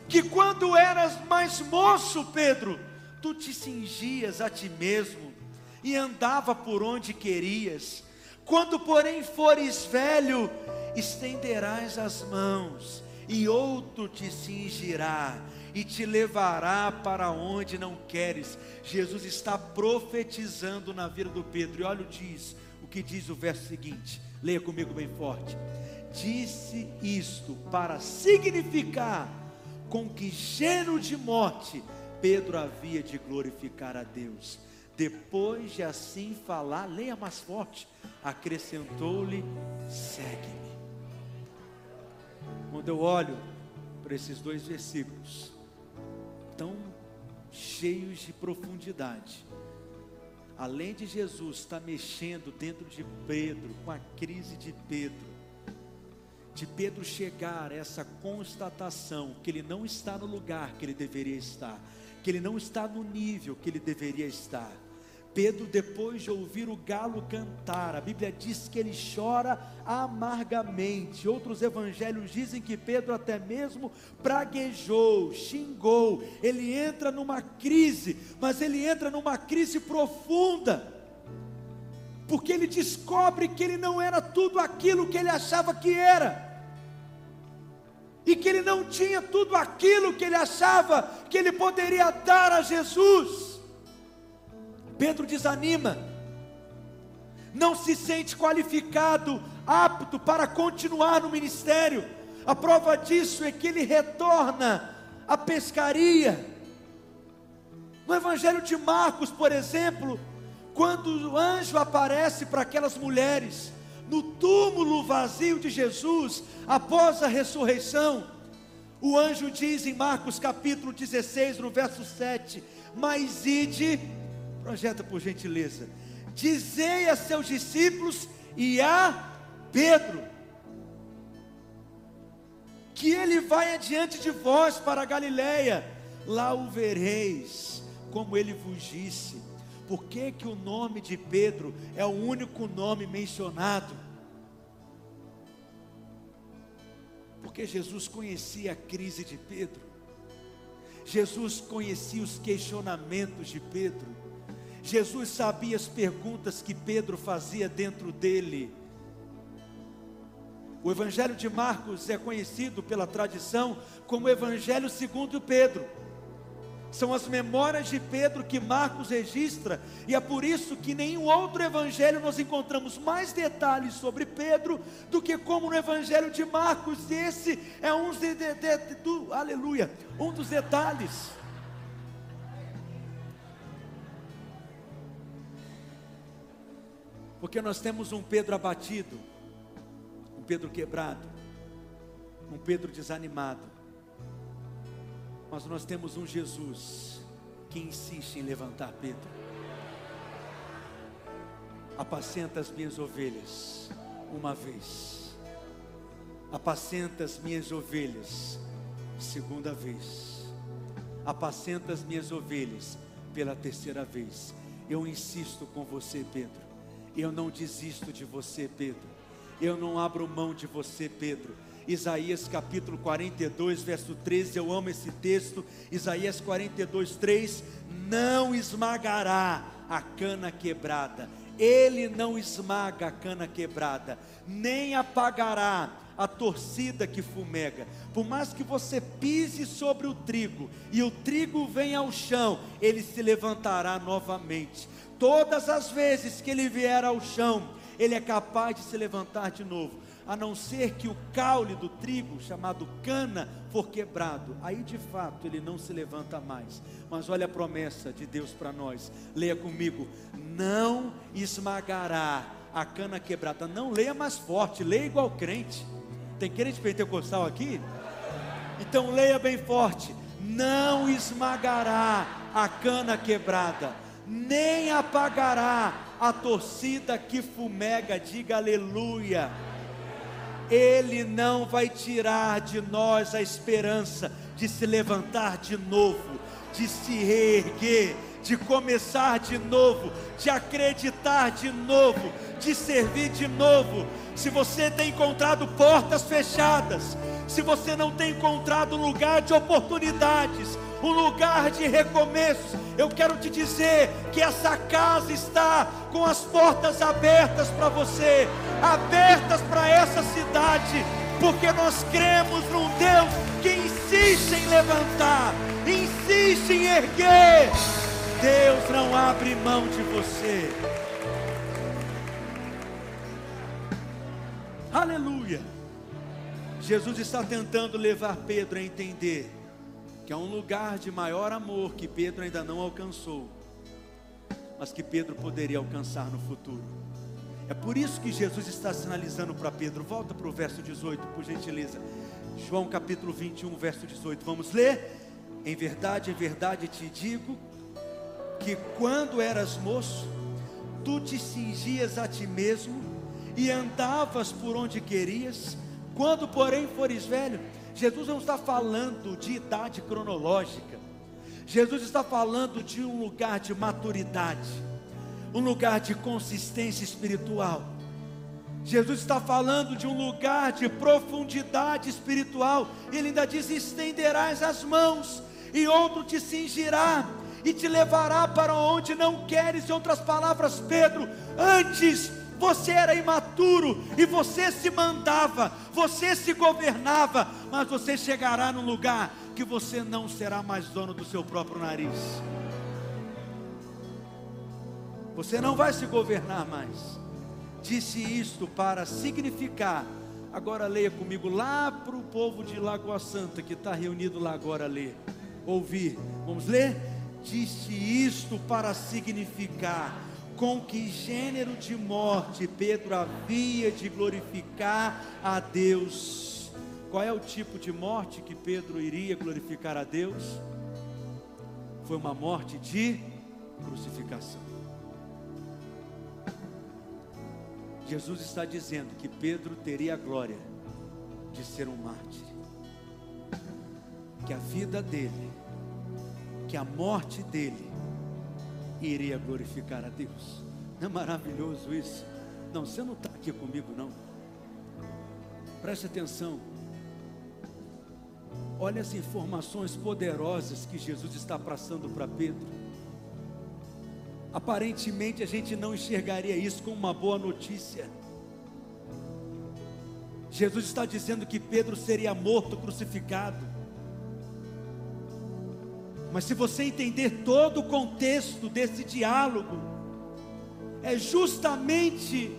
que quando eras mais moço, Pedro, tu te cingias a ti mesmo e andava por onde querias. Quando, porém, fores velho, estenderás as mãos, e outro te cingirá e te levará para onde não queres. Jesus está profetizando na vida do Pedro. E olha o diz, o que diz o verso seguinte. Leia comigo bem forte. Disse isto para significar com que gênero de morte Pedro havia de glorificar a Deus. Depois de assim falar, leia mais forte, acrescentou-lhe: segue-me. Quando eu olho para esses dois versículos, tão cheios de profundidade, além de Jesus estar mexendo dentro de Pedro, com a crise de Pedro, de Pedro chegar a essa constatação que ele não está no lugar que ele deveria estar, que ele não está no nível que ele deveria estar. Pedro, depois de ouvir o galo cantar, a Bíblia diz que ele chora amargamente. Outros evangelhos dizem que Pedro até mesmo praguejou, xingou. Ele entra numa crise, mas ele entra numa crise profunda. Porque ele descobre que ele não era tudo aquilo que ele achava que era e que ele não tinha tudo aquilo que ele achava que ele poderia dar a Jesus. Pedro desanima, não se sente qualificado, apto para continuar no ministério. A prova disso é que ele retorna à pescaria. No Evangelho de Marcos, por exemplo, quando o anjo aparece para aquelas mulheres, no túmulo vazio de Jesus, após a ressurreição, o anjo diz em Marcos capítulo 16, no verso 7: Mas ide, projeta por gentileza, dizei a seus discípulos e a Pedro, que ele vai adiante de vós para a Galiléia, lá o vereis, como ele vos disse. Por que, que o nome de Pedro é o único nome mencionado? Porque Jesus conhecia a crise de Pedro, Jesus conhecia os questionamentos de Pedro, Jesus sabia as perguntas que Pedro fazia dentro dele. O Evangelho de Marcos é conhecido pela tradição como Evangelho segundo Pedro. São as memórias de Pedro que Marcos registra, e é por isso que nenhum outro evangelho nós encontramos mais detalhes sobre Pedro do que como no evangelho de Marcos. Esse é um de, de, de, do, aleluia, um dos detalhes. Porque nós temos um Pedro abatido, um Pedro quebrado, um Pedro desanimado mas nós temos um Jesus que insiste em levantar Pedro. Apacenta as minhas ovelhas uma vez. Apacenta as minhas ovelhas segunda vez. Apacenta as minhas ovelhas pela terceira vez. Eu insisto com você, Pedro. Eu não desisto de você, Pedro. Eu não abro mão de você, Pedro Isaías capítulo 42, verso 13, eu amo esse texto. Isaías 42, 3: Não esmagará a cana quebrada, ele não esmaga a cana quebrada, nem apagará a torcida que fumega. Por mais que você pise sobre o trigo e o trigo venha ao chão, ele se levantará novamente. Todas as vezes que ele vier ao chão, ele é capaz de se levantar de novo a não ser que o caule do trigo, chamado cana, for quebrado. Aí de fato ele não se levanta mais. Mas olha a promessa de Deus para nós. Leia comigo: não esmagará a cana quebrada. Não leia mais forte, leia igual crente. Tem crente pentecostal aqui? Então leia bem forte: não esmagará a cana quebrada, nem apagará a torcida que fumega. Diga aleluia. Ele não vai tirar de nós a esperança de se levantar de novo, de se reerguer, de começar de novo, de acreditar de novo, de servir de novo. Se você tem encontrado portas fechadas, se você não tem encontrado lugar de oportunidades, um lugar de recomeços. Eu quero te dizer que essa casa está com as portas abertas para você, abertas para essa cidade, porque nós cremos num Deus que insiste em levantar, insiste em erguer. Deus não abre mão de você. Aleluia. Jesus está tentando levar Pedro a entender que é um lugar de maior amor que Pedro ainda não alcançou, mas que Pedro poderia alcançar no futuro. É por isso que Jesus está sinalizando para Pedro. Volta para o verso 18, por gentileza. João capítulo 21, verso 18. Vamos ler? Em verdade, em verdade te digo que quando eras moço, tu te cingias a ti mesmo e andavas por onde querias, quando, porém, fores velho. Jesus não está falando de idade cronológica, Jesus está falando de um lugar de maturidade, um lugar de consistência espiritual. Jesus está falando de um lugar de profundidade espiritual. Ele ainda diz: estenderás as mãos, e outro te cingirá e te levará para onde não queres. Em outras palavras, Pedro, antes você era imaturo e você se mandava, você se governava, mas você chegará num lugar que você não será mais dono do seu próprio nariz. Você não vai se governar mais. Disse isto para significar. Agora leia comigo lá para o povo de Lagoa Santa que está reunido lá agora ler. Ouvir. Vamos ler? Disse isto para significar com que gênero de morte Pedro havia de glorificar a Deus qual é o tipo de morte que Pedro iria glorificar a Deus? Foi uma morte de crucificação. Jesus está dizendo que Pedro teria a glória de ser um mártir. Que a vida dele, que a morte dele, iria glorificar a Deus. Não é maravilhoso isso? Não, você não está aqui comigo, não. Preste atenção. Olha as informações poderosas que Jesus está passando para Pedro. Aparentemente a gente não enxergaria isso como uma boa notícia. Jesus está dizendo que Pedro seria morto, crucificado. Mas se você entender todo o contexto desse diálogo, é justamente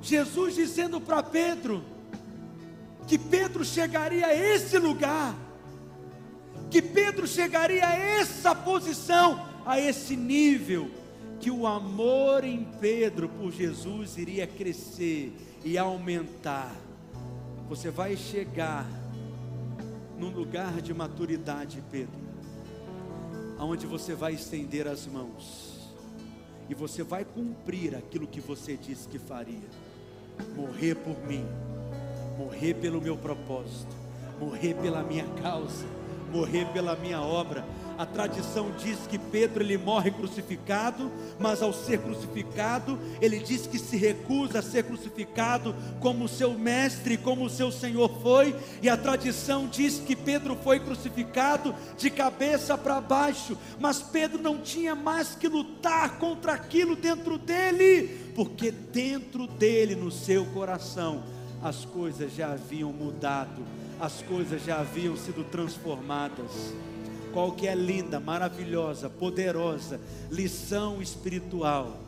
Jesus dizendo para Pedro: que Pedro chegaria a esse lugar, que Pedro chegaria a essa posição, a esse nível, que o amor em Pedro por Jesus iria crescer e aumentar. Você vai chegar num lugar de maturidade, Pedro, aonde você vai estender as mãos. E você vai cumprir aquilo que você disse que faria, morrer por mim. Morrer pelo meu propósito, morrer pela minha causa, morrer pela minha obra. A tradição diz que Pedro ele morre crucificado, mas ao ser crucificado, ele diz que se recusa a ser crucificado como seu mestre, como seu Senhor foi, e a tradição diz que Pedro foi crucificado de cabeça para baixo, mas Pedro não tinha mais que lutar contra aquilo dentro dele, porque dentro dele, no seu coração, as coisas já haviam mudado, as coisas já haviam sido transformadas. Qual que é linda, maravilhosa, poderosa lição espiritual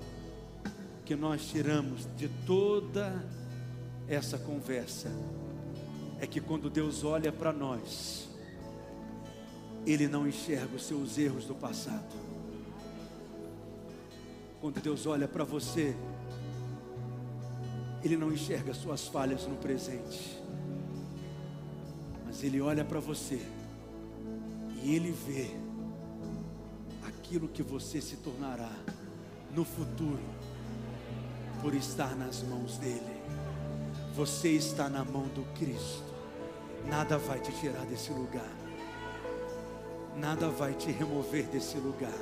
que nós tiramos de toda essa conversa. É que quando Deus olha para nós, Ele não enxerga os seus erros do passado. Quando Deus olha para você, ele não enxerga suas falhas no presente, mas Ele olha para você Ele vê aquilo que você se tornará no futuro, por estar nas mãos dEle. Você está na mão do Cristo, nada vai te tirar desse lugar, nada vai te remover desse lugar.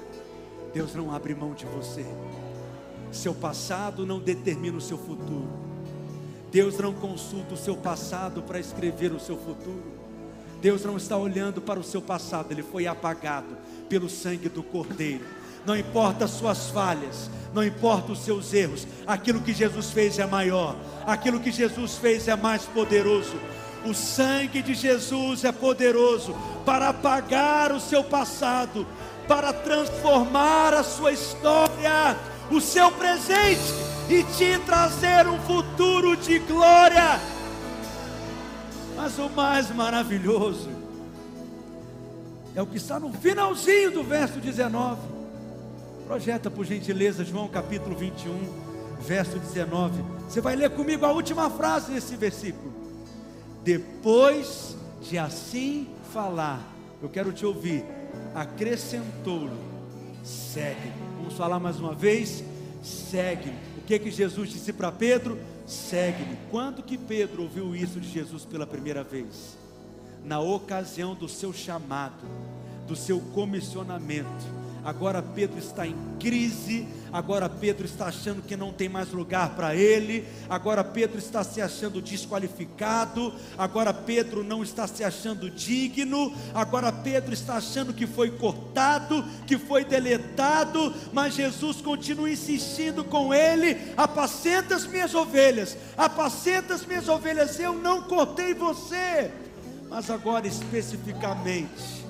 Deus não abre mão de você. Seu passado não determina o seu futuro. Deus não consulta o seu passado para escrever o seu futuro. Deus não está olhando para o seu passado, ele foi apagado pelo sangue do Cordeiro. Não importa as suas falhas, não importa os seus erros, aquilo que Jesus fez é maior, aquilo que Jesus fez é mais poderoso. O sangue de Jesus é poderoso para apagar o seu passado, para transformar a sua história, o seu presente e te trazer um futuro de glória. Mas o mais maravilhoso é o que está no finalzinho do verso 19. Projeta por gentileza João capítulo 21, verso 19. Você vai ler comigo a última frase desse versículo. Depois de assim falar, eu quero te ouvir. Acrescentou-lhe, segue. Vamos falar mais uma vez segue-me. O que que Jesus disse para Pedro? Segue-me. Quando que Pedro ouviu isso de Jesus pela primeira vez? Na ocasião do seu chamado, do seu comissionamento agora Pedro está em crise, agora Pedro está achando que não tem mais lugar para ele, agora Pedro está se achando desqualificado, agora Pedro não está se achando digno, agora Pedro está achando que foi cortado, que foi deletado, mas Jesus continua insistindo com ele: apacenta as minhas ovelhas, apacenta as minhas ovelhas, eu não cortei você, mas agora especificamente,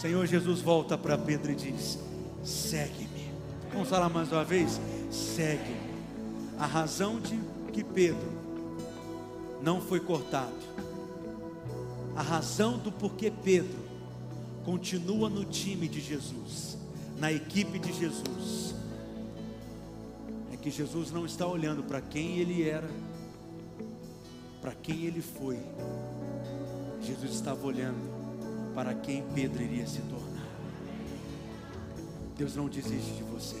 Senhor Jesus volta para Pedro e diz: segue-me. Vamos falar mais uma vez? Segue-me. A razão de que Pedro não foi cortado, a razão do porquê Pedro continua no time de Jesus, na equipe de Jesus, é que Jesus não está olhando para quem ele era, para quem ele foi, Jesus estava olhando para quem Pedro iria se tornar. Deus não desiste de você.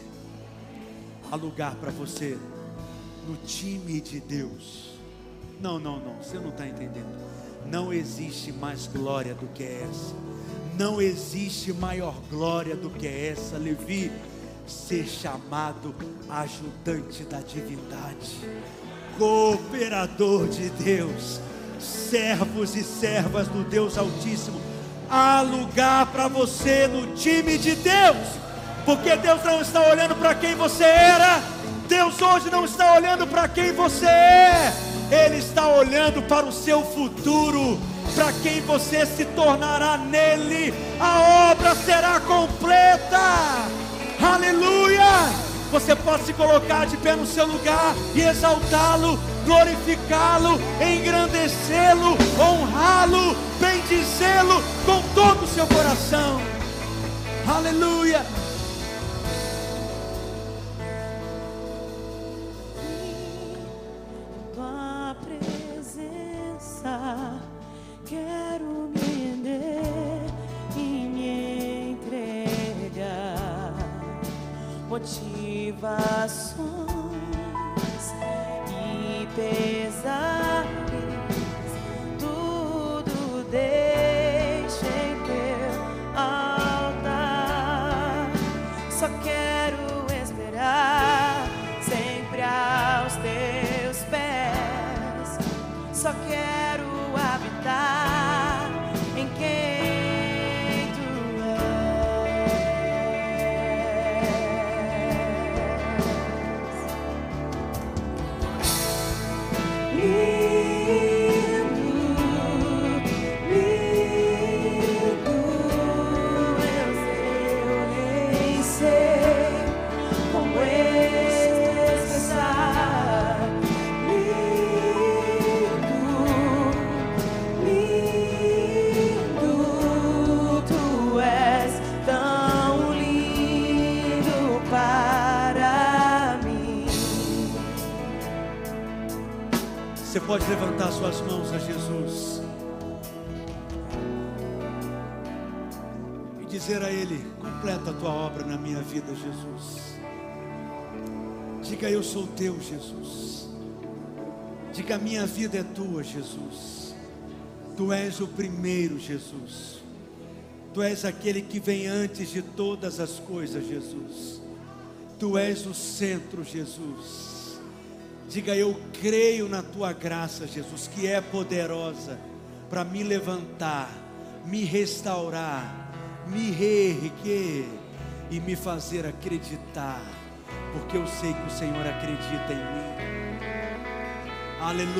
Há lugar para você no time de Deus. Não, não, não, você não está entendendo. Não existe mais glória do que essa. Não existe maior glória do que essa, Levi. Ser chamado ajudante da divindade, cooperador de Deus, servos e servas do Deus Altíssimo há lugar para você no time de Deus, porque Deus não está olhando para quem você era, Deus hoje não está olhando para quem você é, Ele está olhando para o seu futuro, para quem você se tornará nele, a obra será completa, aleluia! Você pode se colocar de pé no seu lugar e exaltá-lo, glorificá-lo, engrandecê-lo, honrá-lo, bendizê-lo com todo o seu coração. Aleluia. Tua presença, quero me render e me entregar. Motivações e levantar suas mãos a Jesus e dizer a Ele: completa a tua obra na minha vida, Jesus. Diga: Eu sou teu, Jesus. Diga: Minha vida é tua, Jesus. Tu és o primeiro, Jesus. Tu és aquele que vem antes de todas as coisas, Jesus. Tu és o centro, Jesus. Diga, eu creio na tua graça, Jesus, que é poderosa para me levantar, me restaurar, me reerguer e me fazer acreditar, porque eu sei que o Senhor acredita em mim. Aleluia.